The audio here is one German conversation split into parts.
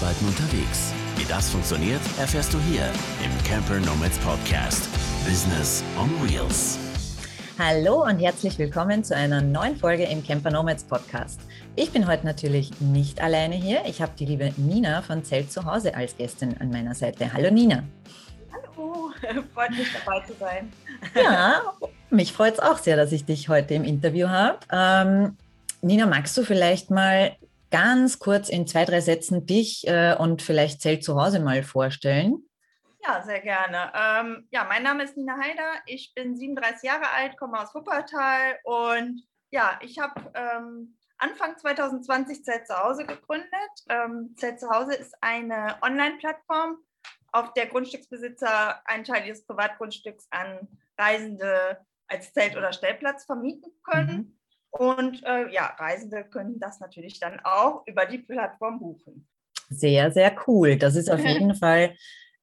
Arbeiten unterwegs. Wie das funktioniert, erfährst du hier im Camper Nomads Podcast. Business on Wheels. Hallo und herzlich willkommen zu einer neuen Folge im Camper Nomads Podcast. Ich bin heute natürlich nicht alleine hier. Ich habe die liebe Nina von Zelt zu Hause als Gästin an meiner Seite. Hallo Nina. Hallo, freut mich dabei zu sein. Ja, mich freut es auch sehr, dass ich dich heute im Interview habe. Ähm, Nina, magst du vielleicht mal ganz kurz in zwei, drei Sätzen dich äh, und vielleicht Zelt zu Hause mal vorstellen? Ja, sehr gerne. Ähm, ja, mein Name ist Nina Heider. Ich bin 37 Jahre alt, komme aus Wuppertal und ja, ich habe ähm, Anfang 2020 Zelt zu Hause gegründet. Ähm, Zelt zu Hause ist eine Online-Plattform, auf der Grundstücksbesitzer einen Teil ihres Privatgrundstücks an Reisende als Zelt oder Stellplatz vermieten können. Mhm. Und äh, ja, Reisende können das natürlich dann auch über die Plattform buchen. Sehr, sehr cool. Das ist auf jeden Fall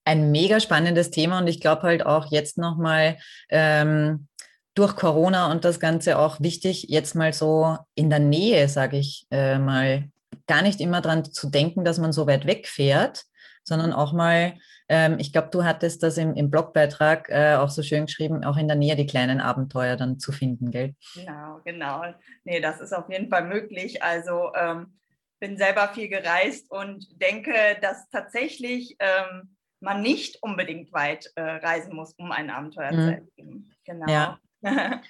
ein mega spannendes Thema und ich glaube halt auch jetzt nochmal ähm, durch Corona und das Ganze auch wichtig, jetzt mal so in der Nähe, sage ich äh, mal, gar nicht immer dran zu denken, dass man so weit wegfährt, sondern auch mal ähm, ich glaube, du hattest das im, im Blogbeitrag äh, auch so schön geschrieben, auch in der Nähe die kleinen Abenteuer dann zu finden, gell? Genau, genau. Nee, das ist auf jeden Fall möglich. Also ähm, bin selber viel gereist und denke, dass tatsächlich ähm, man nicht unbedingt weit äh, reisen muss, um ein Abenteuer mhm. zu erleben. Genau. Ja.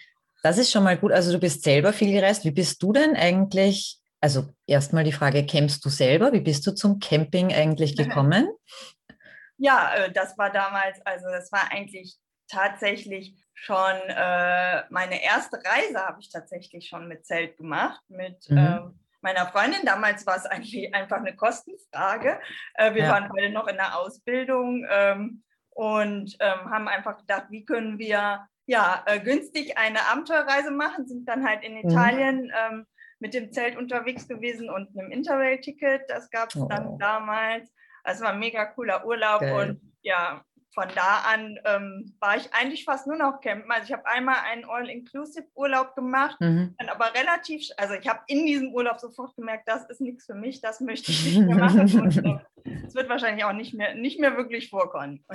Das ist schon mal gut. Also du bist selber viel gereist. Wie bist du denn eigentlich also erstmal die Frage, campst du selber? Wie bist du zum Camping eigentlich gekommen? Ja, äh, das war damals, also das war eigentlich tatsächlich schon äh, meine erste Reise habe ich tatsächlich schon mit Zelt gemacht, mit mhm. ähm, meiner Freundin. Damals war es eigentlich einfach eine Kostenfrage. Äh, wir ja. waren beide noch in der Ausbildung ähm, und ähm, haben einfach gedacht, wie können wir ja äh, günstig eine Abenteuerreise machen, sind dann halt in mhm. Italien mhm. mit dem Zelt unterwegs gewesen und einem Interrail-Ticket. Das gab es oh. dann damals. Es war ein mega cooler Urlaub Geil. und ja, von da an ähm, war ich eigentlich fast nur noch campen. Also ich habe einmal einen All-Inclusive-Urlaub gemacht, mhm. dann aber relativ, also ich habe in diesem Urlaub sofort gemerkt, das ist nichts für mich, das möchte ich nicht mehr machen. äh, es wird wahrscheinlich auch nicht mehr, nicht mehr wirklich vorkommen.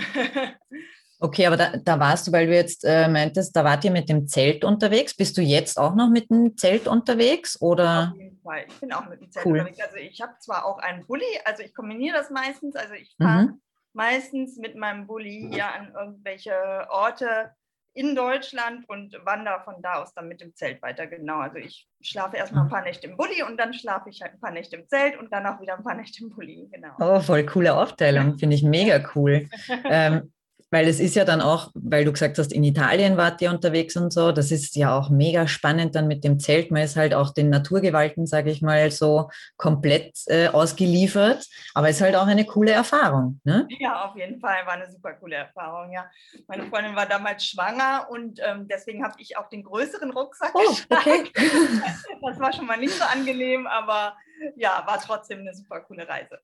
Okay, aber da, da, warst du, weil du jetzt äh, meintest, da wart ihr mit dem Zelt unterwegs. Bist du jetzt auch noch mit dem Zelt unterwegs? Oder? Auf Fall. Ich bin auch mit dem Zelt cool. unterwegs. Also ich habe zwar auch einen Bulli, also ich kombiniere das meistens. Also ich fahre mhm. meistens mit meinem Bulli hier an irgendwelche Orte in Deutschland und wandere von da aus dann mit dem Zelt weiter. Genau. Also ich schlafe erstmal ein paar Nächte im Bulli und dann schlafe ich halt ein paar Nächte im Zelt und dann auch wieder ein paar Nächte im Bulli. Genau. Oh, voll coole Aufteilung. Finde ich mega cool. ähm, weil es ist ja dann auch, weil du gesagt hast, in Italien wart ihr unterwegs und so, das ist ja auch mega spannend dann mit dem Zelt. Man ist halt auch den Naturgewalten, sage ich mal, so komplett äh, ausgeliefert. Aber es ist halt auch eine coole Erfahrung. Ne? Ja, auf jeden Fall war eine super coole Erfahrung, ja. Meine Freundin war damals schwanger und ähm, deswegen habe ich auch den größeren Rucksack oh, okay. Das war schon mal nicht so angenehm, aber ja, war trotzdem eine super coole Reise.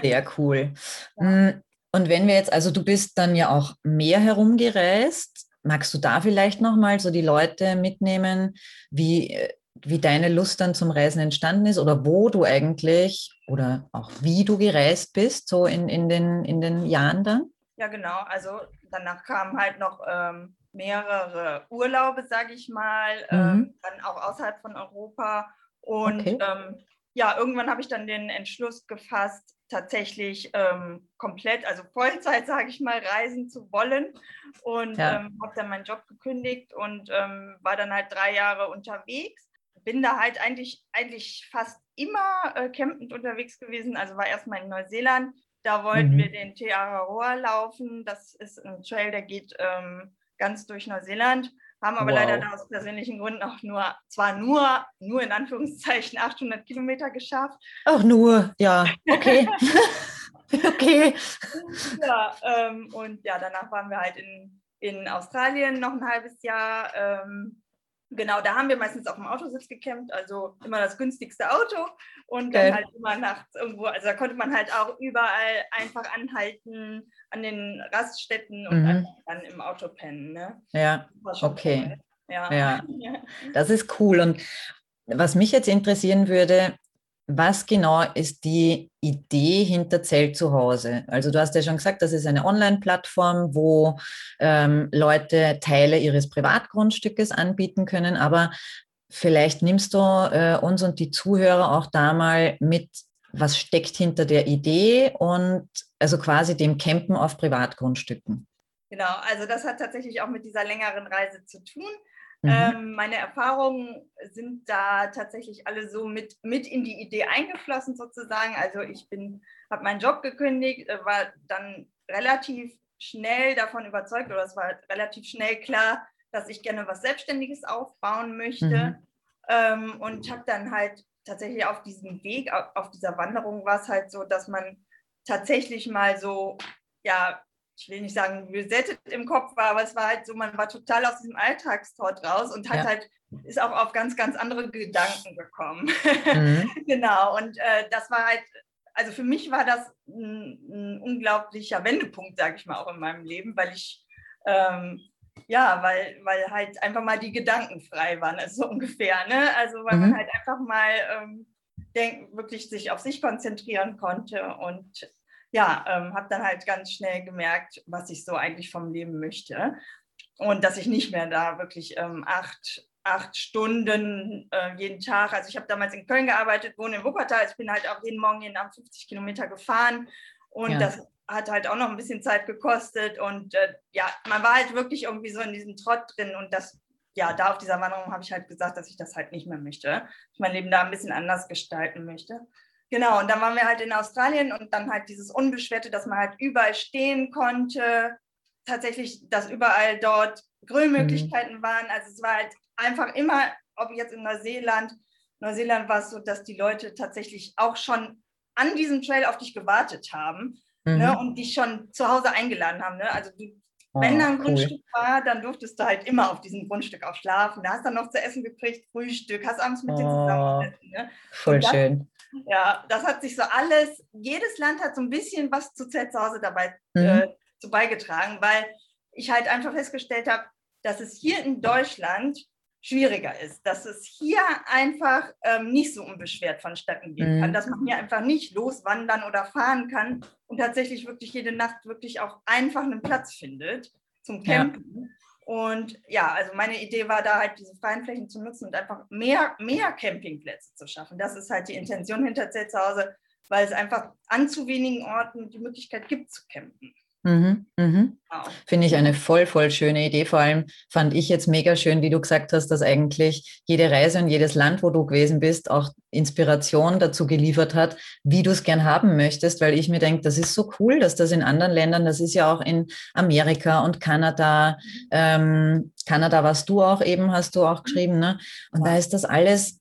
Sehr cool. Ja. Und wenn wir jetzt, also du bist dann ja auch mehr herumgereist, magst du da vielleicht nochmal so die Leute mitnehmen, wie, wie deine Lust dann zum Reisen entstanden ist oder wo du eigentlich oder auch wie du gereist bist, so in, in, den, in den Jahren dann? Ja, genau. Also danach kamen halt noch ähm, mehrere Urlaube, sage ich mal, ähm, mhm. ähm, dann auch außerhalb von Europa. Und okay. ähm, ja, irgendwann habe ich dann den Entschluss gefasst, tatsächlich ähm, komplett, also Vollzeit, sage ich mal, reisen zu wollen. Und ja. ähm, habe dann meinen Job gekündigt und ähm, war dann halt drei Jahre unterwegs. Bin da halt eigentlich, eigentlich fast immer äh, campend unterwegs gewesen. Also war erstmal in Neuseeland. Da wollten mhm. wir den Te Araroa laufen. Das ist ein Trail, der geht ähm, ganz durch Neuseeland haben aber wow. leider aus persönlichen Gründen auch nur, zwar nur, nur in Anführungszeichen 800 Kilometer geschafft. Ach nur, ja, okay. okay. Ja, ähm, und ja, danach waren wir halt in, in Australien noch ein halbes Jahr. Ähm, Genau, da haben wir meistens auf dem Autositz gecampt, also immer das günstigste Auto und dann halt immer nachts irgendwo, also da konnte man halt auch überall einfach anhalten an den Raststätten und mhm. dann im Auto pennen. Ne? Ja, okay. Ja. ja, das ist cool. Und was mich jetzt interessieren würde, was genau ist die Idee hinter Zelt zu Hause? Also du hast ja schon gesagt, das ist eine Online-Plattform, wo ähm, Leute Teile ihres Privatgrundstückes anbieten können, aber vielleicht nimmst du äh, uns und die Zuhörer auch da mal mit, was steckt hinter der Idee und also quasi dem Campen auf Privatgrundstücken. Genau, also das hat tatsächlich auch mit dieser längeren Reise zu tun. Mhm. Ähm, meine Erfahrungen sind da tatsächlich alle so mit, mit in die Idee eingeflossen sozusagen. Also ich bin, habe meinen Job gekündigt, äh, war dann relativ schnell davon überzeugt oder es war relativ schnell klar, dass ich gerne was Selbstständiges aufbauen möchte mhm. ähm, und habe dann halt tatsächlich auf diesem Weg, auf, auf dieser Wanderung war es halt so, dass man tatsächlich mal so ja ich will nicht sagen, resettet im Kopf war, aber es war halt so, man war total aus diesem Alltagstrott raus und hat ja. halt, ist auch auf ganz, ganz andere Gedanken gekommen. Mhm. genau, und äh, das war halt, also für mich war das ein, ein unglaublicher Wendepunkt, sage ich mal, auch in meinem Leben, weil ich, ähm, ja, weil, weil halt einfach mal die Gedanken frei waren, also so ungefähr, ne? Also weil mhm. man halt einfach mal ähm, denk, wirklich sich auf sich konzentrieren konnte und ja, ähm, habe dann halt ganz schnell gemerkt, was ich so eigentlich vom Leben möchte. Und dass ich nicht mehr da wirklich ähm, acht, acht Stunden äh, jeden Tag, also ich habe damals in Köln gearbeitet, wohne in Wuppertal, ich bin halt auch jeden Morgen jeden Abend 50 Kilometer gefahren und ja. das hat halt auch noch ein bisschen Zeit gekostet und äh, ja, man war halt wirklich irgendwie so in diesem Trott drin und das, ja, da auf dieser Wanderung habe ich halt gesagt, dass ich das halt nicht mehr möchte, ich mein Leben da ein bisschen anders gestalten möchte. Genau, und dann waren wir halt in Australien und dann halt dieses Unbeschwerte, dass man halt überall stehen konnte. Tatsächlich, dass überall dort Grillmöglichkeiten mhm. waren. Also es war halt einfach immer, ob jetzt in Neuseeland, Neuseeland war es so, dass die Leute tatsächlich auch schon an diesem Trail auf dich gewartet haben ne, mhm. ne, und dich schon zu Hause eingeladen haben. Ne? Also du, oh, wenn da ein cool. Grundstück war, dann durftest du halt immer auf diesem Grundstück auch schlafen. Da hast du dann noch zu essen gekriegt, Frühstück, hast abends mit oh, denen zusammen. Ne? Voll das, schön. Ja, das hat sich so alles, jedes Land hat so ein bisschen was zu Zelt zu Hause dabei mhm. äh, zu beigetragen, weil ich halt einfach festgestellt habe, dass es hier in Deutschland schwieriger ist, dass es hier einfach ähm, nicht so unbeschwert vonstatten gehen mhm. kann, dass man hier einfach nicht loswandern oder fahren kann und tatsächlich wirklich jede Nacht wirklich auch einfach einen Platz findet zum Campen. Ja. Und ja, also meine Idee war da halt diese freien Flächen zu nutzen und einfach mehr, mehr Campingplätze zu schaffen. Das ist halt die Intention hinter Zelt zu Hause, weil es einfach an zu wenigen Orten die Möglichkeit gibt zu campen. Mhm, mhm. Genau. Finde ich eine voll, voll schöne Idee. Vor allem fand ich jetzt mega schön, wie du gesagt hast, dass eigentlich jede Reise und jedes Land, wo du gewesen bist, auch Inspiration dazu geliefert hat, wie du es gern haben möchtest, weil ich mir denke, das ist so cool, dass das in anderen Ländern, das ist ja auch in Amerika und Kanada, ähm, Kanada warst du auch eben, hast du auch geschrieben, ne? Und da ist das alles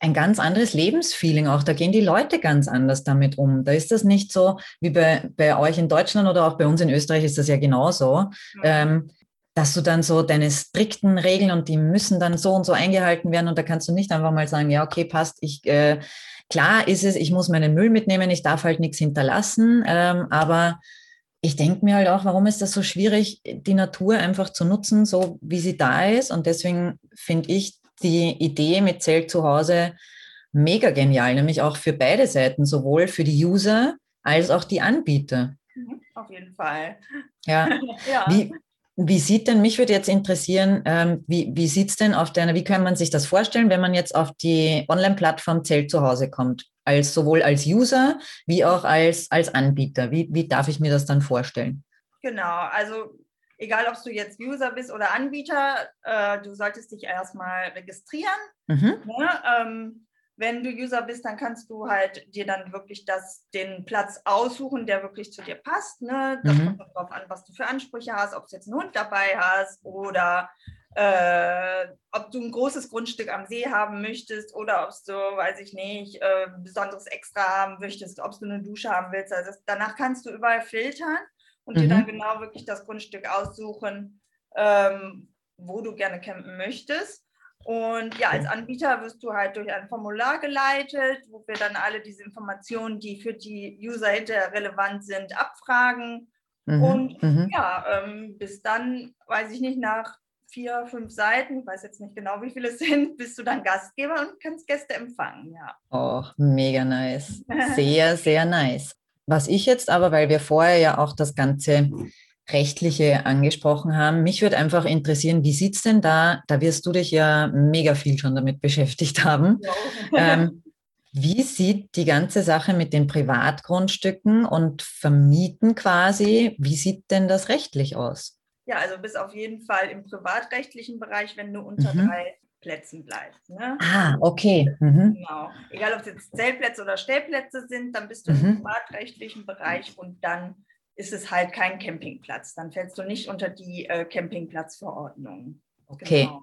ein ganz anderes Lebensfeeling auch. Da gehen die Leute ganz anders damit um. Da ist das nicht so wie bei, bei euch in Deutschland oder auch bei uns in Österreich ist das ja genauso, mhm. ähm, dass du dann so deine strikten Regeln und die müssen dann so und so eingehalten werden und da kannst du nicht einfach mal sagen, ja, okay, passt, ich, äh, klar ist es, ich muss meinen Müll mitnehmen, ich darf halt nichts hinterlassen, ähm, aber ich denke mir halt auch, warum ist das so schwierig, die Natur einfach zu nutzen, so wie sie da ist und deswegen finde ich die Idee mit Zelt zu Hause mega genial, nämlich auch für beide Seiten, sowohl für die User als auch die Anbieter. Mhm, auf jeden Fall. Ja. ja. Wie, wie sieht denn, mich würde jetzt interessieren, ähm, wie, wie sieht es denn auf deiner, wie kann man sich das vorstellen, wenn man jetzt auf die Online-Plattform Zelt zu Hause kommt? Als sowohl als User wie auch als, als Anbieter. Wie, wie darf ich mir das dann vorstellen? Genau, also egal ob du jetzt User bist oder Anbieter, äh, du solltest dich erstmal registrieren. Mhm. Ne? Ähm, wenn du User bist, dann kannst du halt dir dann wirklich das, den Platz aussuchen, der wirklich zu dir passt. Ne? Das mhm. kommt darauf an, was du für Ansprüche hast, ob du jetzt einen Hund dabei hast oder äh, ob du ein großes Grundstück am See haben möchtest oder ob du, weiß ich nicht, äh, besonderes Extra haben möchtest, ob du eine Dusche haben willst. Also das, danach kannst du überall filtern und mhm. dir dann genau wirklich das Grundstück aussuchen, ähm, wo du gerne campen möchtest. Und ja, als Anbieter wirst du halt durch ein Formular geleitet, wo wir dann alle diese Informationen, die für die User hinterher relevant sind, abfragen. Mhm. Und mhm. ja, ähm, bis dann, weiß ich nicht, nach vier, fünf Seiten, ich weiß jetzt nicht genau, wie viele es sind, bist du dann Gastgeber und kannst Gäste empfangen, ja. Oh, mega nice. Sehr, sehr nice. Was ich jetzt aber, weil wir vorher ja auch das ganze Rechtliche angesprochen haben, mich würde einfach interessieren, wie sieht es denn da, da wirst du dich ja mega viel schon damit beschäftigt haben. ähm, wie sieht die ganze Sache mit den Privatgrundstücken und Vermieten quasi, wie sieht denn das rechtlich aus? Ja, also bis auf jeden Fall im privatrechtlichen Bereich, wenn du unter mhm. drei Plätzen bleibst. Ne? Ah, okay. Mhm. Genau. Egal, ob es jetzt Zeltplätze oder Stellplätze sind, dann bist du mhm. im privatrechtlichen Bereich und dann ist es halt kein Campingplatz. Dann fällst du nicht unter die äh, Campingplatzverordnung. Okay. Genau.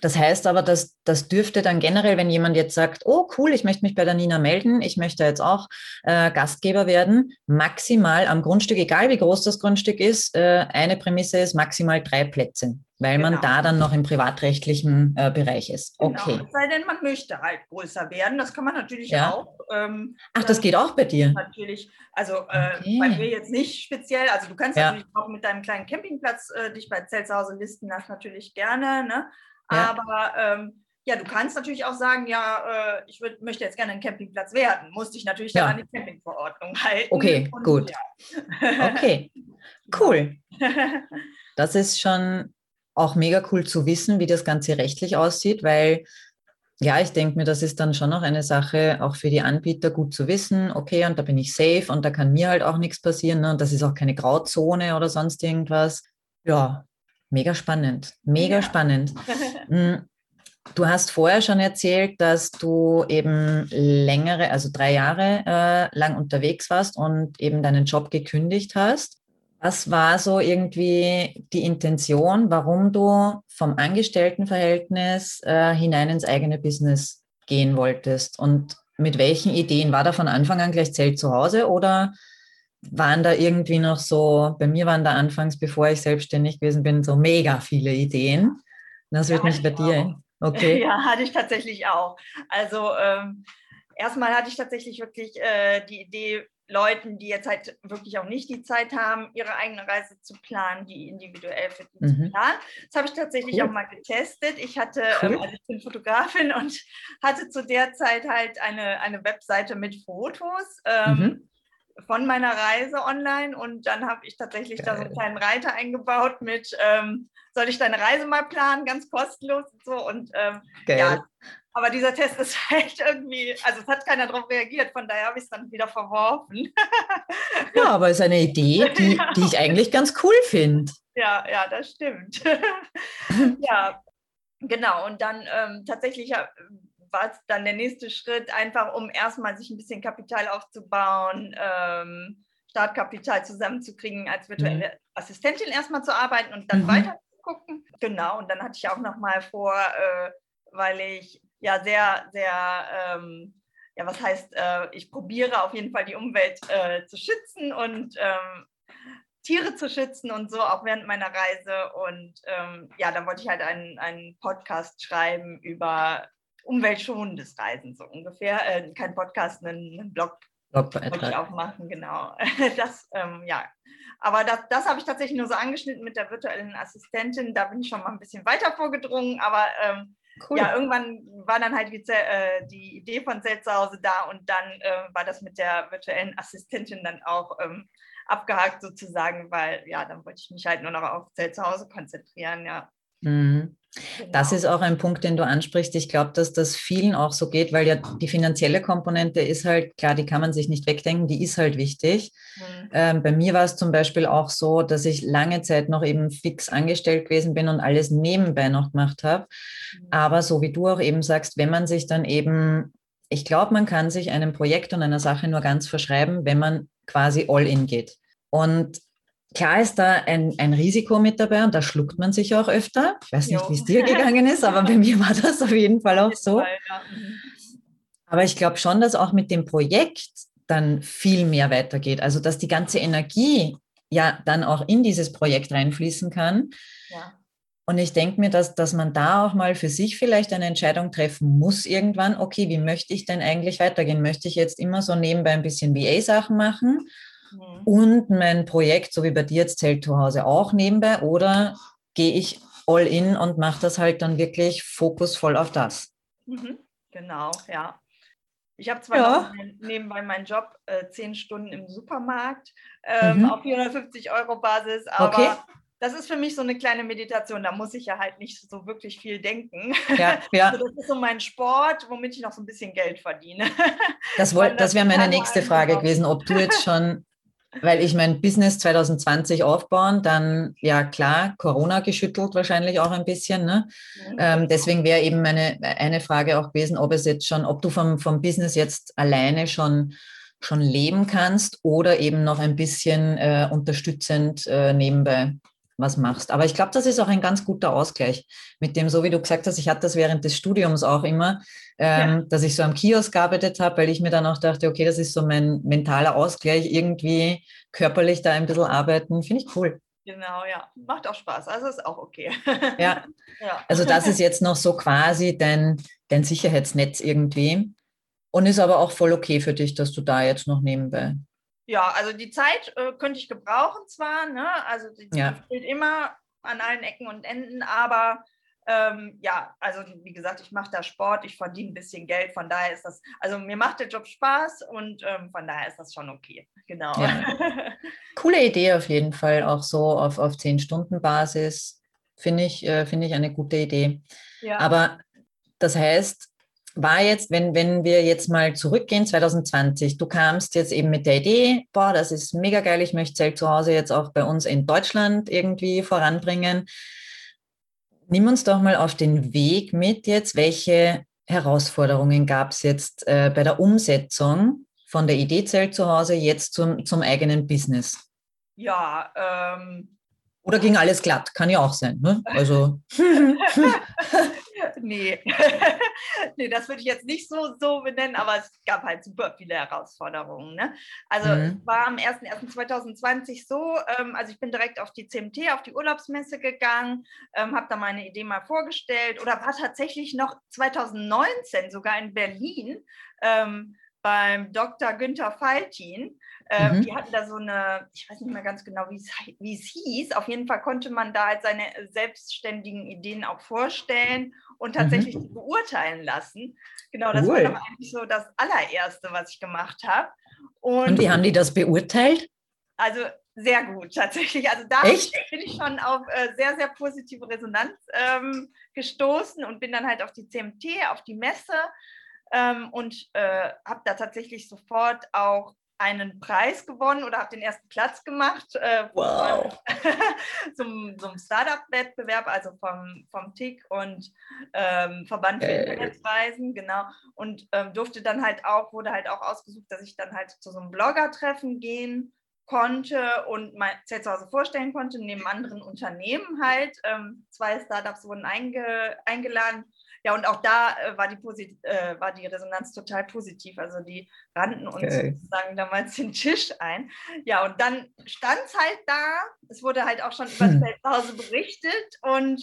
Das heißt aber, dass das dürfte dann generell, wenn jemand jetzt sagt, oh cool, ich möchte mich bei der Nina melden, ich möchte jetzt auch äh, Gastgeber werden, maximal am Grundstück, egal wie groß das Grundstück ist, äh, eine Prämisse ist maximal drei Plätze, weil genau. man da dann noch im privatrechtlichen äh, Bereich ist. Genau. Okay. Genau. Es sei denn, man möchte halt größer werden, das kann man natürlich ja. auch. Ähm, Ach, das geht auch bei dir? Natürlich, also äh, okay. bei mir jetzt nicht speziell, also du kannst ja. natürlich auch mit deinem kleinen Campingplatz äh, dich bei Zelt zu Hause listen, das natürlich gerne, ne? Ja. Aber ähm, ja, du kannst natürlich auch sagen, ja, äh, ich würd, möchte jetzt gerne ein Campingplatz werden. Musste ich natürlich ja. dann an die Campingverordnung halten. Okay, Und, gut. Ja. Okay, cool. Das ist schon auch mega cool zu wissen, wie das Ganze rechtlich aussieht, weil ja, ich denke mir, das ist dann schon noch eine Sache, auch für die Anbieter gut zu wissen, okay, und da bin ich safe und da kann mir halt auch nichts passieren ne? und das ist auch keine Grauzone oder sonst irgendwas. Ja, Mega spannend, mega ja. spannend. Hm, du hast vorher schon erzählt, dass du eben längere, also drei Jahre äh, lang unterwegs warst und eben deinen Job gekündigt hast. Was war so irgendwie die Intention, warum du vom Angestelltenverhältnis äh, hinein ins eigene Business gehen wolltest? Und mit welchen Ideen? War da von Anfang an gleich Zelt zu Hause oder waren da irgendwie noch so, bei mir waren da anfangs, bevor ich selbstständig gewesen bin, so mega viele Ideen. Das wird ja, mich bei dir. Okay. Ja, hatte ich tatsächlich auch. Also ähm, erstmal hatte ich tatsächlich wirklich äh, die Idee, Leuten, die jetzt halt wirklich auch nicht die Zeit haben, ihre eigene Reise zu planen, die individuell für die mhm. zu planen. Das habe ich tatsächlich cool. auch mal getestet. Ich hatte, cool. ähm, also ich bin Fotografin und hatte zu der Zeit halt eine, eine Webseite mit Fotos. Ähm, mhm von meiner Reise online und dann habe ich tatsächlich Geil. da so einen kleinen Reiter eingebaut mit, ähm, soll ich deine Reise mal planen, ganz kostenlos und so. Und ähm, ja, aber dieser Test ist halt irgendwie, also es hat keiner darauf reagiert, von daher habe ich es dann wieder verworfen. ja, aber es ist eine Idee, die, ja. die ich eigentlich ganz cool finde. Ja, ja, das stimmt. ja, genau. Und dann ähm, tatsächlich war dann der nächste Schritt, einfach um erstmal sich ein bisschen Kapital aufzubauen, ähm, Startkapital zusammenzukriegen, als virtuelle mhm. Assistentin erstmal zu arbeiten und dann mhm. weiter zu gucken. Genau, und dann hatte ich auch nochmal vor, äh, weil ich ja sehr, sehr, ähm, ja, was heißt, äh, ich probiere auf jeden Fall die Umwelt äh, zu schützen und ähm, Tiere zu schützen und so, auch während meiner Reise. Und ähm, ja, dann wollte ich halt einen, einen Podcast schreiben über umweltschonendes Reisen, so ungefähr. Äh, kein Podcast, einen, einen Blog wollte ich auch machen, genau. Das, ähm, ja. Aber das, das habe ich tatsächlich nur so angeschnitten mit der virtuellen Assistentin. Da bin ich schon mal ein bisschen weiter vorgedrungen, aber ähm, cool. ja, irgendwann war dann halt die, äh, die Idee von Zelt zu Hause da und dann äh, war das mit der virtuellen Assistentin dann auch ähm, abgehakt sozusagen, weil ja, dann wollte ich mich halt nur noch auf Zelt zu Hause konzentrieren, ja. Mhm. Genau. Das ist auch ein Punkt, den du ansprichst. Ich glaube, dass das vielen auch so geht, weil ja die finanzielle Komponente ist halt, klar, die kann man sich nicht wegdenken, die ist halt wichtig. Mhm. Ähm, bei mir war es zum Beispiel auch so, dass ich lange Zeit noch eben fix angestellt gewesen bin und alles nebenbei noch gemacht habe. Mhm. Aber so wie du auch eben sagst, wenn man sich dann eben, ich glaube, man kann sich einem Projekt und einer Sache nur ganz verschreiben, wenn man quasi all in geht. Und Klar ist da ein, ein Risiko mit dabei und da schluckt man sich auch öfter. Ich weiß nicht, wie es dir gegangen ist, aber bei mir war das auf jeden Fall auch so. Aber ich glaube schon, dass auch mit dem Projekt dann viel mehr weitergeht. Also dass die ganze Energie ja dann auch in dieses Projekt reinfließen kann. Ja. Und ich denke mir, dass, dass man da auch mal für sich vielleicht eine Entscheidung treffen muss irgendwann, okay, wie möchte ich denn eigentlich weitergehen? Möchte ich jetzt immer so nebenbei ein bisschen VA-Sachen machen? Mhm. Und mein Projekt, so wie bei dir jetzt, zählt zu Hause auch nebenbei oder gehe ich all in und mache das halt dann wirklich fokusvoll auf das. Mhm. Genau, ja. Ich habe zwar Ja. noch nebenbei meinen Job äh, zehn Stunden im Supermarkt ähm, Mhm. auf 450 Euro Basis, aber Okay. das ist für mich so eine kleine Meditation. Da muss ich ja halt nicht so wirklich viel denken. Ja, ja. Also das ist so mein Sport, womit ich noch so ein bisschen Geld verdiene. Das, Weil das wäre meine nächste Frage gewesen, ob du jetzt schon, weil ich mein Business 2020 aufbauen, dann ja klar, Corona geschüttelt wahrscheinlich auch ein bisschen. Ne? Ähm, deswegen wäre eben meine eine Frage auch gewesen, ob es jetzt schon, ob du vom, vom Business jetzt alleine schon, schon leben kannst oder eben noch ein bisschen äh, unterstützend äh, nebenbei was machst. Aber ich glaube, das ist auch ein ganz guter Ausgleich mit dem, so wie du gesagt hast, ich hatte das während des Studiums auch immer, ähm, dass ich so am Kiosk gearbeitet habe, weil ich mir dann auch dachte, okay, das ist so mein mentaler Ausgleich, irgendwie körperlich da ein bisschen arbeiten, finde ich cool. Genau, ja. Macht auch Spaß. Also ist auch okay. Ja, ja. also das ist jetzt noch so quasi dein, dein Sicherheitsnetz irgendwie. Und ist aber auch voll okay für dich, dass du da jetzt noch nebenbei. Ja, also die Zeit äh, könnte ich gebrauchen zwar, ne? also die, Ja. fehlt immer an allen Ecken und Enden, aber ähm, ja, also wie gesagt, ich mache da Sport, ich verdiene ein bisschen Geld, von daher ist das, also mir macht der Job Spaß und ähm, von daher ist das schon okay. Genau. Ja. Coole Idee auf jeden Fall, auch so auf, auf 10-Stunden-Basis. Finde ich, äh, finde ich eine gute Idee. ja. Aber das heißt, war jetzt, wenn, wenn wir jetzt mal zurückgehen, 2020, du kamst jetzt eben mit der Idee, boah, das ist mega geil, ich möchte Zelt zu Hause jetzt auch bei uns in Deutschland irgendwie voranbringen. Nimm uns doch mal auf den Weg mit jetzt, welche Herausforderungen gab es jetzt äh, bei der Umsetzung von der Idee Zelt zu Hause jetzt zum, zum eigenen Business? ja, ähm, Oder ging alles glatt? Kann ja auch sein. Ne? Also, nee. nee, das würde ich jetzt nicht so, so benennen, aber es gab halt super viele Herausforderungen. Ne? Also Mhm. war am 01.01.2020 so, ähm, also ich bin direkt auf die CMT, auf die Urlaubsmesse gegangen, ähm, habe da meine Idee mal vorgestellt oder war tatsächlich noch 2019 sogar in Berlin ähm, beim Dr. Günther Faltin. Ähm, Mhm. Die hatten da so eine, ich weiß nicht mehr ganz genau, wie es, hieß. Auf jeden Fall konnte man da halt seine selbstständigen Ideen auch vorstellen und tatsächlich die beurteilen lassen. Genau, das Mhm. Cool. war doch eigentlich so das allererste, was ich gemacht habe. Und, und wie haben die das beurteilt? also sehr gut, tatsächlich. Also da Echt? bin ich schon auf äh, sehr, sehr positive Resonanz ähm, gestoßen und bin dann halt auf die CMT, auf die Messe ähm, und äh, habe da tatsächlich sofort auch einen Preis gewonnen oder habe den ersten Platz gemacht. Äh, Wow. zum, zum Startup-Wettbewerb, also vom, vom TIC und ähm, Verband für Geil. Internetreisen, genau. Und ähm, durfte dann halt auch, wurde halt auch ausgesucht, dass ich dann halt zu so einem Blogger-Treffen gehen konnte und mein Zelt zu Hause vorstellen konnte, neben anderen Unternehmen halt. Ähm, zwei Startups wurden einge, eingeladen. Ja, und auch da äh, war, die posit äh, war die Resonanz total positiv. Also die rannten uns Geil. sozusagen damals den Tisch ein. Ja, und dann stand es halt da. Es wurde halt auch schon über das Hm. Zelt zu Hause berichtet. Und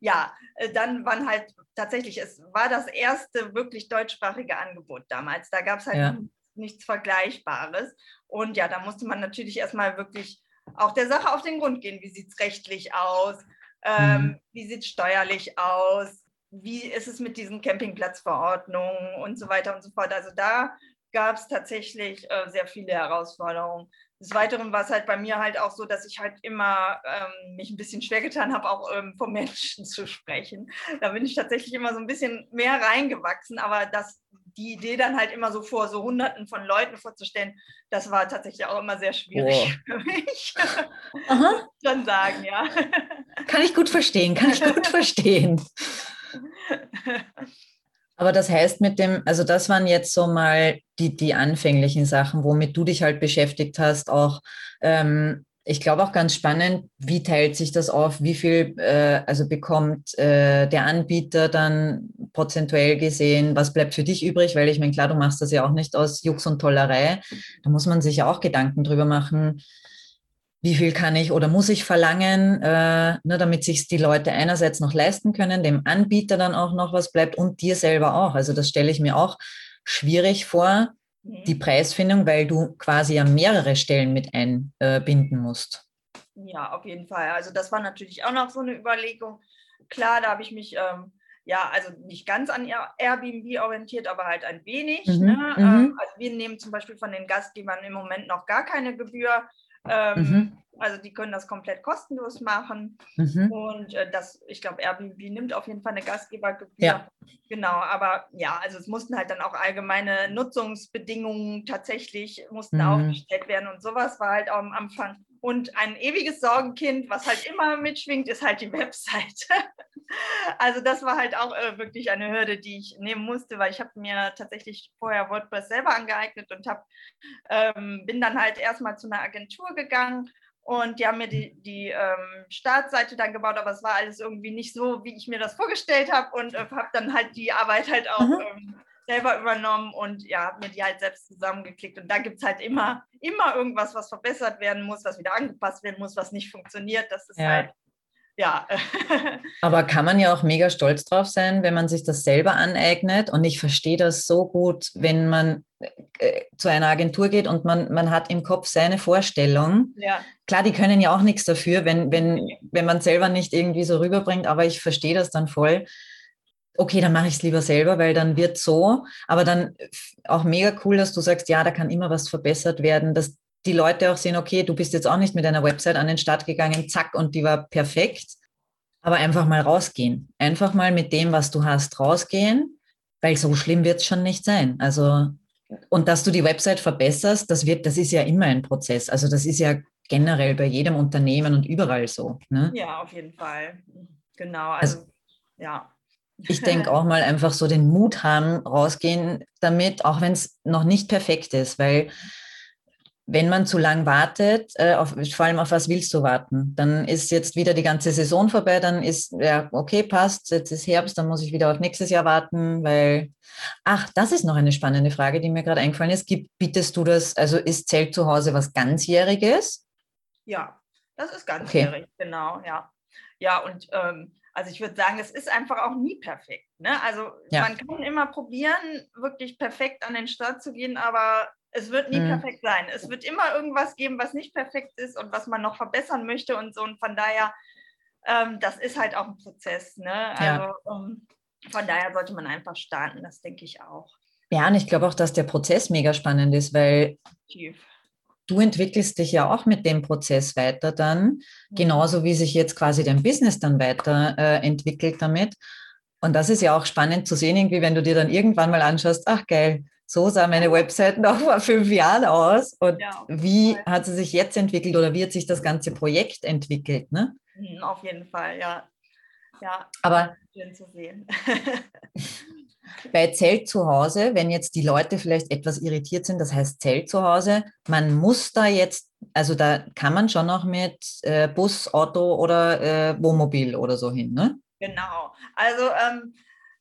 ja, äh, dann waren halt tatsächlich, es war das erste wirklich deutschsprachige Angebot damals. Da gab es halt Ja. nichts Vergleichbares. Und ja, da musste man natürlich erstmal wirklich auch der Sache auf den Grund gehen. Wie sieht es rechtlich aus? Ähm, Mhm. Wie sieht es steuerlich aus? Wie ist es mit diesen Campingplatzverordnungen und so weiter und so fort? Also da gab es tatsächlich äh, sehr viele Herausforderungen. Des Weiteren war es halt bei mir halt auch so, dass ich halt immer ähm, mich ein bisschen schwer getan habe, auch ähm, vom Menschen zu sprechen. Da bin ich tatsächlich immer so ein bisschen mehr reingewachsen, aber das, die Idee dann halt immer so vor so Hunderten von Leuten vorzustellen, das war tatsächlich auch immer sehr schwierig für mich. Aha, Schon sagen, ja. kann ich gut verstehen, kann ich gut verstehen. Aber das heißt mit dem, also das waren jetzt so mal die, die anfänglichen Sachen, womit du dich halt beschäftigt hast, auch ähm, ich glaube auch ganz spannend, wie teilt sich das auf, wie viel äh, also bekommt äh, der Anbieter dann prozentuell gesehen, was bleibt für dich übrig, weil ich meine, klar, du machst das ja auch nicht aus Jux und Tollerei, da muss man sich ja auch Gedanken drüber machen, wie viel kann ich oder muss ich verlangen, äh, ne, damit sich die Leute einerseits noch leisten können, dem Anbieter dann auch noch was bleibt und dir selber auch. Also das stelle ich mir auch schwierig vor, die Preisfindung, weil du quasi ja mehrere Stellen mit einbinden musst. Ja, auf jeden Fall. Also das war natürlich auch noch so eine Überlegung. klar, da habe ich mich ähm, ja, also nicht ganz an Airbnb orientiert, aber halt ein wenig. Mhm, Ne? mhm. Ähm, also wir nehmen zum Beispiel von den Gastgebern im Moment noch gar keine Gebühr. Ähm, Mhm. Also die können das komplett kostenlos machen. Mhm. Und äh, das, ich glaube, Airbnb nimmt auf jeden Fall eine Gastgebergebühr. Ja. Genau, aber ja, also es mussten halt dann auch allgemeine Nutzungsbedingungen tatsächlich mussten Mhm. aufgestellt werden und sowas war halt auch am Anfang. Und ein ewiges Sorgenkind, was halt immer mitschwingt, ist halt die Webseite. Also das war halt auch äh, wirklich eine Hürde, die ich nehmen musste, weil ich habe mir tatsächlich vorher WordPress selber angeeignet und hab, ähm, bin dann halt erstmal zu einer Agentur gegangen und die haben mir die, die ähm, Startseite dann gebaut, aber es war alles irgendwie nicht so, wie ich mir das vorgestellt habe und äh, habe dann halt die Arbeit halt auch Mhm. ähm, selber übernommen und ja, habe mir die halt selbst zusammengeklickt. Und da gibt es halt immer, immer irgendwas, was verbessert werden muss, was wieder angepasst werden muss, was nicht funktioniert. Das ist Ja. halt, ja. Aber kann man ja auch mega stolz drauf sein, wenn man sich das selber aneignet. Und ich verstehe das so gut, wenn man äh, zu einer Agentur geht und man, man hat im Kopf seine Vorstellung. ja. Klar, die können ja auch nichts dafür, wenn, wenn, wenn man selber nicht irgendwie so rüberbringt, aber ich verstehe das dann voll. Okay, dann mache ich es lieber selber, weil dann wird so. Aber dann auch mega cool, dass du sagst, ja, da kann immer was verbessert werden, dass die Leute auch sehen, okay, du bist jetzt auch nicht mit einer Website an den Start gegangen, zack, und die war perfekt. Aber einfach mal rausgehen. Einfach mal mit dem, was du hast, rausgehen, weil so schlimm wird es schon nicht sein. Also, und dass du die Website verbesserst, das wird, das ist ja immer ein Prozess. Also das ist ja generell bei jedem Unternehmen und überall so. Ne? ja, auf jeden Fall. Genau, also, ja. Ich denke auch mal einfach so den Mut haben, rausgehen damit, auch wenn es noch nicht perfekt ist, weil wenn man zu lang wartet, äh, auf, vor allem auf was willst du warten? Dann ist jetzt wieder die ganze Saison vorbei, dann ist, ja, okay, passt, jetzt ist Herbst, dann muss ich wieder auf nächstes Jahr warten, weil, ach, das ist noch eine spannende Frage, die mir gerade eingefallen ist. Gibt, bietest du das, also ist Zelt zu Hause was ganzjähriges? Ja, das ist ganz Okay. genau, ja. Ja, und ähm, also ich würde sagen, es ist einfach auch nie perfekt. Ne? Also Ja. man kann immer probieren, wirklich perfekt an den Start zu gehen, aber es wird nie Mhm. perfekt sein. Es wird immer irgendwas geben, was nicht perfekt ist und was man noch verbessern möchte und so. Und von daher, ähm, das ist halt auch ein Prozess. Ne? Ja. Also ähm, von daher sollte man einfach starten, das denke ich auch. Ja, und ich glaube auch, dass der Prozess mega spannend ist, weil Tief. du entwickelst dich ja auch mit dem Prozess weiter dann, genauso wie sich jetzt quasi dein Business dann weiter äh, entwickelt damit. Und das ist ja auch spannend zu sehen, irgendwie, wenn du dir dann irgendwann mal anschaust, ach geil, so sah meine Website noch vor fünf Jahren aus und Ja, wie Fall. hat sie sich jetzt entwickelt oder wie hat sich das ganze Projekt entwickelt. Ne? Mhm, Auf jeden Fall, ja. Ja, Aber schön zu sehen. bei Zelt zu Hause, wenn jetzt die Leute vielleicht etwas irritiert sind, das heißt Zelt zu Hause, man muss da jetzt, also da kann man schon noch mit äh, Bus, Auto oder äh, Wohnmobil oder so hin, ne? Genau. Also ähm,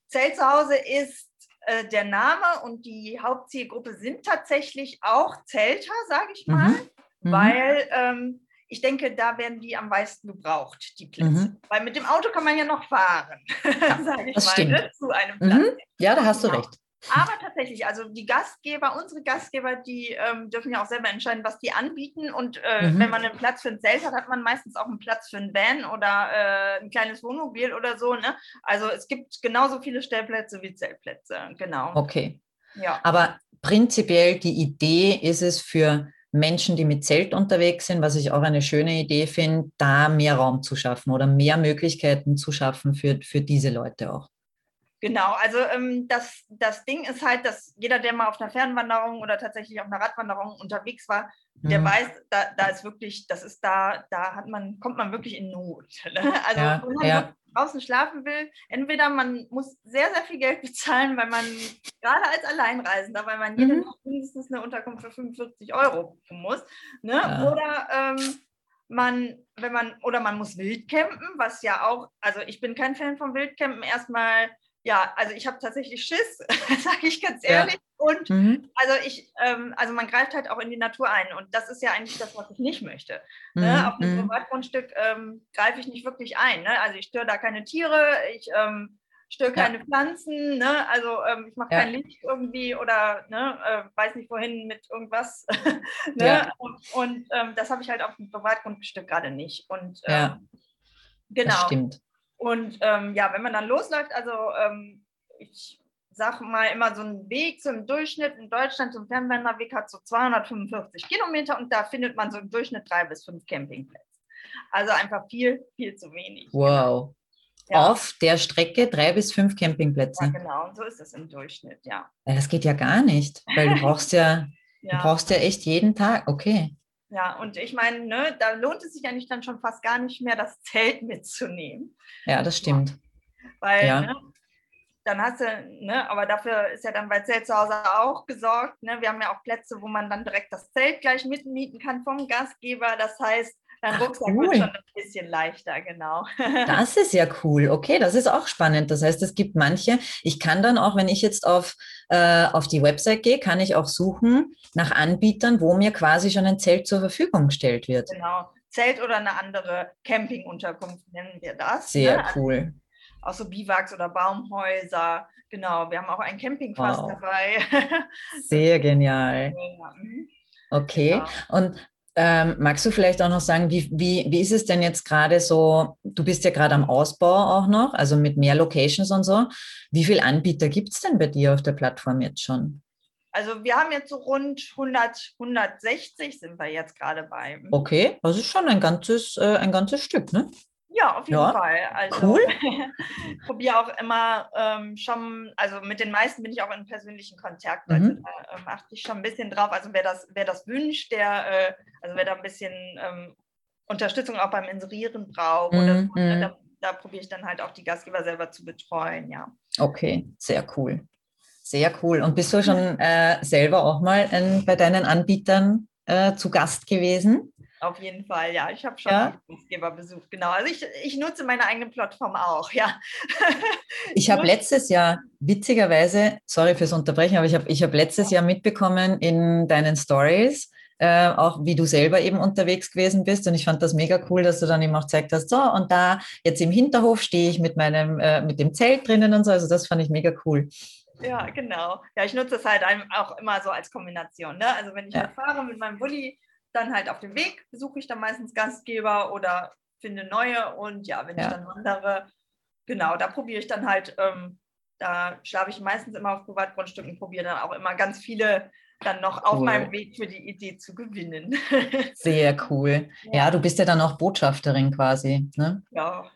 Zelt zu Hause ist äh, der Name und die Hauptzielgruppe sind tatsächlich auch Zelter, sage ich mal, Mhm. Mhm. weil ähm, ich denke, da werden die am meisten gebraucht, die Plätze. Mhm. Weil mit dem Auto kann man ja noch fahren, sage ich das mal, stimmt. ne, zu einem Platz. Mhm. Ja, da hast du recht. Aber tatsächlich, also die Gastgeber, unsere Gastgeber, die ähm, dürfen ja auch selber entscheiden, was die anbieten. Und äh, Mhm. wenn man einen Platz für ein Zelt hat, hat man meistens auch einen Platz für ein Van oder äh, ein kleines Wohnmobil oder so. Ne? Also es gibt genauso viele Stellplätze wie Zeltplätze. Genau. Okay. Ja. Aber prinzipiell die Idee ist es für Menschen, die mit Zelt unterwegs sind, was ich auch eine schöne Idee finde, da mehr Raum zu schaffen oder mehr Möglichkeiten zu schaffen für, für diese Leute auch. Genau, also ähm, das, das Ding ist halt, dass jeder, der mal auf einer Fernwanderung oder tatsächlich auf einer Radwanderung unterwegs war, der Mhm. weiß, da, da ist wirklich, das ist da, da hat man, kommt man wirklich in Not. Ne? Also Ja, wenn man ja. draußen schlafen will, entweder man muss sehr, sehr viel Geld bezahlen, weil man gerade als Alleinreisender, weil man jede Mhm. Nacht mindestens eine Unterkunft für 45 Euro buchen muss. Ne? Ja. Oder ähm, man, wenn man, oder man muss Wildcampen, was ja auch, also ich bin kein Fan vom Wildcampen, erstmal ja, also ich habe tatsächlich Schiss, sage ich ganz Ja. ehrlich. Und Mhm. also ich, ähm, also man greift halt auch in die Natur ein und das ist ja eigentlich das, was ich nicht möchte. Mhm. Ne? Auf einem Mhm. Privatgrundstück ähm, greife ich nicht wirklich ein. Ne? Also ich störe da keine Tiere, ich ähm, störe Ja. keine Pflanzen, ne? also ähm, ich mache Ja. kein Licht irgendwie oder ne, äh, weiß nicht wohin mit irgendwas. ne? Ja. Und, und ähm, das habe ich halt auf dem Privatgrundstück gerade nicht. Und ähm, Ja. Das genau. stimmt. Und ähm, ja, wenn man dann losläuft, also ähm, ich sage mal immer so ein Weg zum Durchschnitt in Deutschland zum Fernwanderweg hat so 245 Kilometer und da findet man so im Durchschnitt drei bis fünf Campingplätze. Also einfach viel, viel zu wenig. Wow. Ja. Auf der Strecke drei bis fünf Campingplätze. Ja, genau, und so ist es im Durchschnitt, ja. ja das geht ja gar nicht, weil du brauchst ja, ja. du brauchst ja echt jeden Tag, okay. Ja, und ich meine, ne, da lohnt es sich eigentlich dann schon fast gar nicht mehr, das Zelt mitzunehmen. Ja, das stimmt. Weil, ja. ne, dann hast du, ne, aber dafür ist ja dann bei Zelt zu Hause auch gesorgt. Ne? Wir haben ja auch Plätze, wo man dann direkt das Zelt gleich mitmieten kann vom Gastgeber. Das heißt, dein Rucksack cool. wird schon ein bisschen leichter, genau. Das ist ja cool. Okay, das ist auch spannend. Das heißt, es gibt manche, ich kann dann auch, wenn ich jetzt auf, äh, auf die Website gehe, kann ich auch suchen nach Anbietern, wo mir quasi schon ein Zelt zur Verfügung gestellt wird. Genau. Zelt oder eine andere Campingunterkunft nennen wir das. Sehr ne? cool auch so Biwaks oder Baumhäuser. Genau, wir haben auch ein Campingfass wow. dabei. Sehr genial. Mhm. Okay, genau. und ähm, magst du vielleicht auch noch sagen, wie, wie, wie ist es denn jetzt gerade so? Du bist ja gerade am Ausbau auch noch, also mit mehr Locations und so. Wie viele Anbieter gibt es denn bei dir auf der Plattform jetzt schon? Also wir haben jetzt so rund 100, 160 sind wir jetzt gerade bei. Okay, das ist schon ein ganzes, äh, ein ganzes Stück, ne? Ja, auf jeden ja. Fall. Also, cool. probiere auch immer ähm, schon, also mit den meisten bin ich auch in persönlichen Kontakt. Also mhm. da ähm, achte ich schon ein bisschen drauf. Also wer das, wer das wünscht, der, äh, also wer da ein bisschen ähm, Unterstützung auch beim Inserieren braucht, mhm. oder ne, mhm. da, da probiere ich dann halt auch die Gastgeber selber zu betreuen, ja. Okay, sehr cool. Sehr cool. Und bist du schon äh, selber auch mal äh, bei deinen Anbietern äh, zu Gast gewesen? Auf jeden Fall, ja. Ich habe schon ja? Gastgeber besucht, genau. Also ich, ich nutze meine eigene Plattform auch, ja. ich habe letztes Jahr, witzigerweise, sorry fürs Unterbrechen, aber ich habe ich hab letztes Jahr mitbekommen in deinen Stories, äh, auch wie du selber eben unterwegs gewesen bist. Und ich fand das mega cool, dass du dann eben auch gezeigt hast, so und da jetzt im Hinterhof stehe ich mit meinem, äh, mit dem Zelt drinnen und so. Also das fand ich mega cool. Ja, genau. Ja, ich nutze es halt auch immer so als Kombination. Ne? Also wenn ich ja. fahre mit meinem Bulli, dann halt auf dem Weg besuche ich dann meistens Gastgeber oder finde neue. Und ja, wenn ja. ich dann wandere, genau, da probiere ich dann halt, ähm, da schlafe ich meistens immer auf Privatgrundstücken, probiere dann auch immer ganz viele dann noch cool. auf meinem Weg für die Idee zu gewinnen. Sehr cool. Ja. ja, du bist ja dann auch Botschafterin quasi. Ne? Ja.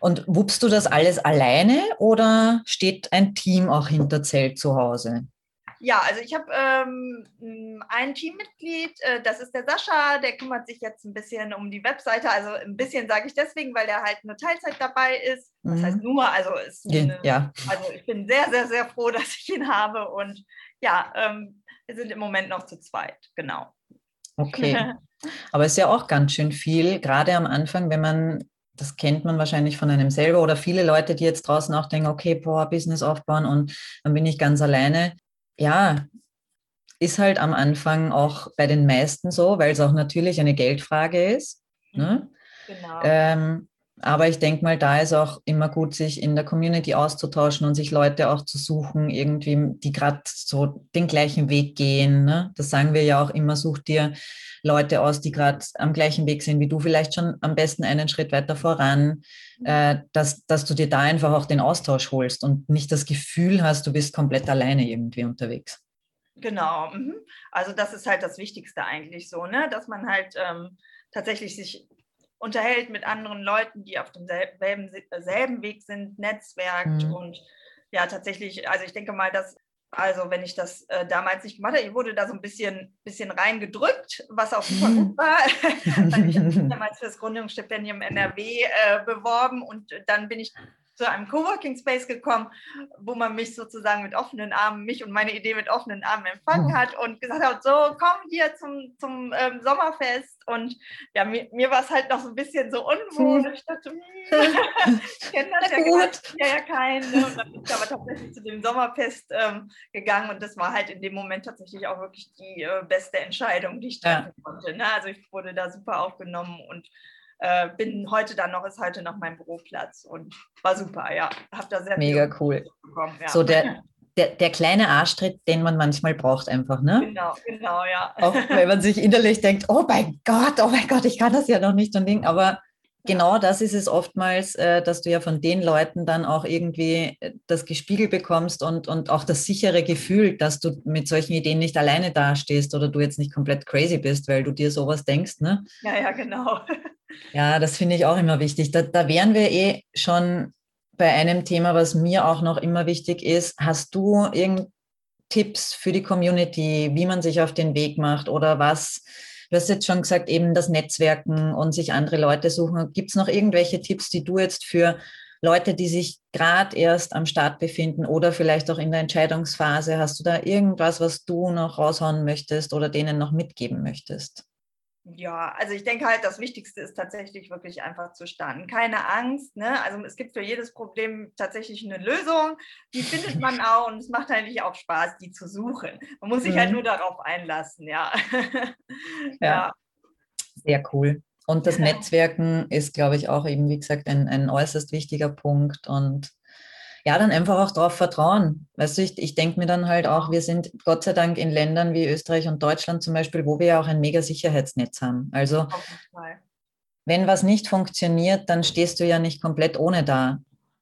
Und wuppst du das alles alleine oder steht ein Team auch hinter Zelt zu Hause? Ja, also ich habe ähm, ein Teammitglied, äh, das ist der Sascha, der kümmert sich jetzt ein bisschen um die Webseite. Also ein bisschen sage ich deswegen, weil der halt nur Teilzeit dabei ist. Das mhm. heißt nur, also ist eine, ja. also ich bin sehr, sehr, sehr froh, dass ich ihn habe. Und ja, ähm, wir sind im Moment noch zu zweit, genau. Okay. Aber es ist ja auch ganz schön viel, gerade am Anfang, wenn man das kennt man wahrscheinlich von einem selber oder viele Leute, die jetzt draußen auch denken, okay, boah, Business aufbauen und dann bin ich ganz alleine ja, ist halt am Anfang auch bei den meisten so, weil es auch natürlich eine Geldfrage ist. Ne? Genau. Ähm, aber ich denke mal, da ist auch immer gut, sich in der Community auszutauschen und sich Leute auch zu suchen, irgendwie, die gerade so den gleichen Weg gehen. Ne? Das sagen wir ja auch immer, such dir Leute aus, die gerade am gleichen Weg sind wie du, vielleicht schon am besten einen Schritt weiter voran, mhm. äh, dass, dass du dir da einfach auch den Austausch holst und nicht das Gefühl hast, du bist komplett alleine irgendwie unterwegs. Genau. Mhm. Also das ist halt das Wichtigste eigentlich so, ne? dass man halt ähm, tatsächlich sich unterhält mit anderen Leuten, die auf demselben selben Weg sind, netzwerkt mhm. und ja, tatsächlich, also ich denke mal, dass, also wenn ich das äh, damals nicht gemacht habe, ich wurde da so ein bisschen, bisschen reingedrückt, was auch super gut war. ich habe mich damals für das Gründungsstipendium NRW äh, beworben und dann bin ich zu einem Coworking Space gekommen, wo man mich sozusagen mit offenen Armen, mich und meine Idee mit offenen Armen empfangen mhm. hat und gesagt hat, so komm hier zum, zum ähm, Sommerfest. Und ja, mir, mir war es halt noch so ein bisschen so unwohl. Mhm. Ich dachte, hm, ich kenne das ja, gut. ja, ja keinen. Ne? Und dann bin ich aber tatsächlich zu dem Sommerfest ähm, gegangen und das war halt in dem Moment tatsächlich auch wirklich die äh, beste Entscheidung, die ich treffen ja. konnte. Ne? Also ich wurde da super aufgenommen und äh, bin heute dann noch, ist heute noch mein Büroplatz und war super, ja. Hab da sehr Mega cool. Bekommen, ja. So der, der, der kleine Arschtritt, den man manchmal braucht einfach, ne? Genau, genau, ja. Auch wenn man sich innerlich denkt, oh mein Gott, oh mein Gott, ich kann das ja noch nicht und Ding, aber genau das ist es oftmals, äh, dass du ja von den Leuten dann auch irgendwie äh, das gespiegelt bekommst und, und auch das sichere Gefühl, dass du mit solchen Ideen nicht alleine dastehst oder du jetzt nicht komplett crazy bist, weil du dir sowas denkst. Ne? Ja, ja, genau. Ja, das finde ich auch immer wichtig. Da, da wären wir eh schon bei einem Thema, was mir auch noch immer wichtig ist. Hast du irgend Tipps für die Community, wie man sich auf den Weg macht oder was? Du hast jetzt schon gesagt, eben das Netzwerken und sich andere Leute suchen. Gibt es noch irgendwelche Tipps, die du jetzt für Leute, die sich gerade erst am Start befinden oder vielleicht auch in der Entscheidungsphase, hast du da irgendwas, was du noch raushauen möchtest oder denen noch mitgeben möchtest? Ja, also ich denke halt, das Wichtigste ist tatsächlich wirklich einfach zu starten. Keine Angst. Ne? Also es gibt für jedes Problem tatsächlich eine Lösung. Die findet man auch und es macht eigentlich auch Spaß, die zu suchen. Man muss sich halt mhm. halt nur darauf einlassen, ja. ja. ja. Sehr cool. Und das. Netzwerken ist, glaube ich, auch eben, wie gesagt, ein, ein äußerst wichtiger Punkt. Und ja, dann einfach auch darauf vertrauen. Weißt du, ich, ich denke mir dann halt auch, wir sind Gott sei Dank in Ländern wie Österreich und Deutschland zum Beispiel, wo wir ja auch ein mega Sicherheitsnetz haben. Also wenn was nicht funktioniert, dann stehst du ja nicht komplett ohne da.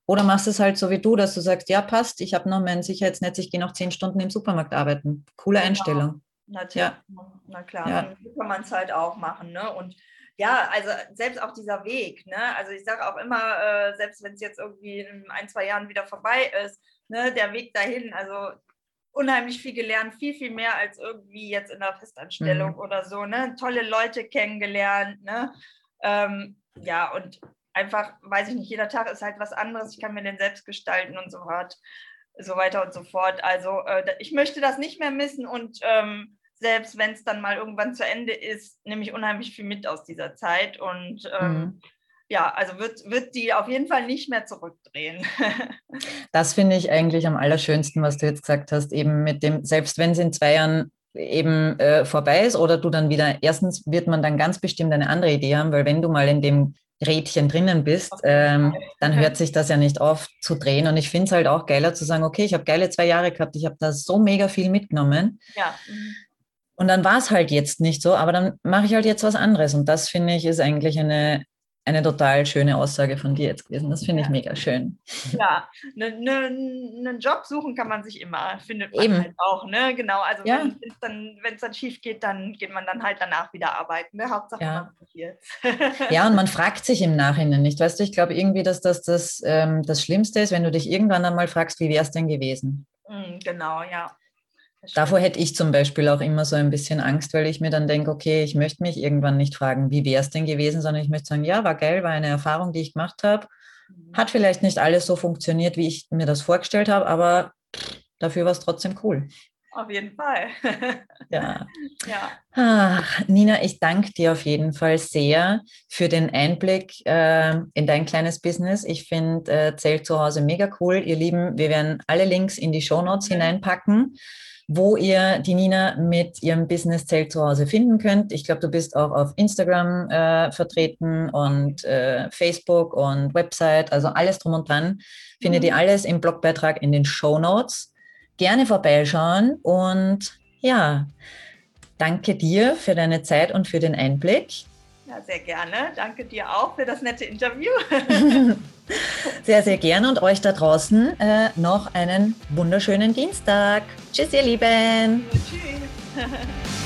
Oder machst es halt so wie du, dass du sagst, ja, passt, ich habe noch mein Sicherheitsnetz, ich gehe noch zehn Stunden im Supermarkt arbeiten. Coole genau. Einstellung. Natürlich. Ja. Na klar, ja. kann man es halt auch machen. Ne? Und ja, also selbst auch dieser Weg, ne? Also ich sage auch immer, äh, selbst wenn es jetzt irgendwie in ein, zwei Jahren wieder vorbei ist, ne, der Weg dahin, also unheimlich viel gelernt, viel, viel mehr als irgendwie jetzt in der Festanstellung mhm. oder so, ne? Tolle Leute kennengelernt, ne? Ähm, ja, und einfach, weiß ich nicht, jeder Tag ist halt was anderes, ich kann mir den selbst gestalten und so weiter, so weiter und so fort. Also äh, ich möchte das nicht mehr missen und ähm, selbst wenn es dann mal irgendwann zu Ende ist, nehme ich unheimlich viel mit aus dieser Zeit und ähm, mhm. ja, also wird, wird die auf jeden Fall nicht mehr zurückdrehen. das finde ich eigentlich am allerschönsten, was du jetzt gesagt hast, eben mit dem, selbst wenn es in zwei Jahren eben äh, vorbei ist oder du dann wieder, erstens wird man dann ganz bestimmt eine andere Idee haben, weil wenn du mal in dem Rädchen drinnen bist, ähm, dann hört sich das ja nicht auf zu drehen. Und ich finde es halt auch geiler zu sagen, okay, ich habe geile zwei Jahre gehabt, ich habe da so mega viel mitgenommen. Ja. Mhm. Und dann war es halt jetzt nicht so, aber dann mache ich halt jetzt was anderes. Und das finde ich ist eigentlich eine, eine total schöne Aussage von dir jetzt gewesen. Das finde ich mega schön. Ja, einen ne, ne Job suchen kann man sich immer, findet man Eben. halt auch, ne? Genau, also ja. wenn es dann, dann schief geht, dann geht man dann halt danach wieder arbeiten. Ne? Hauptsache ja. man probiert. ja, und man fragt sich im Nachhinein nicht. Weißt du, ich glaube irgendwie, dass das das, ähm, das Schlimmste ist, wenn du dich irgendwann einmal fragst, wie wäre es denn gewesen? Mm, genau, ja. Davor hätte ich zum Beispiel auch immer so ein bisschen Angst, weil ich mir dann denke, okay, ich möchte mich irgendwann nicht fragen, wie wäre es denn gewesen, sondern ich möchte sagen, ja, war geil, war eine Erfahrung, die ich gemacht habe. Mhm. Hat vielleicht nicht alles so funktioniert, wie ich mir das vorgestellt habe, aber dafür war es trotzdem cool. Auf jeden Fall. ja. ja. Ach, Nina, ich danke dir auf jeden Fall sehr für den Einblick äh, in dein kleines Business. Ich finde äh, Zelt zu Hause mega cool. Ihr Lieben, wir werden alle Links in die Show Notes mhm. hineinpacken wo ihr die Nina mit ihrem Business-Zelt zu Hause finden könnt. Ich glaube, du bist auch auf Instagram äh, vertreten und äh, Facebook und Website, also alles drum und dran. Findet mhm. ihr alles im Blogbeitrag in den Show Notes. Gerne vorbeischauen und ja, danke dir für deine Zeit und für den Einblick. Ja, sehr gerne. Danke dir auch für das nette Interview. sehr, sehr gerne und euch da draußen äh, noch einen wunderschönen Dienstag. Tschüss, ihr Lieben. Tschüss.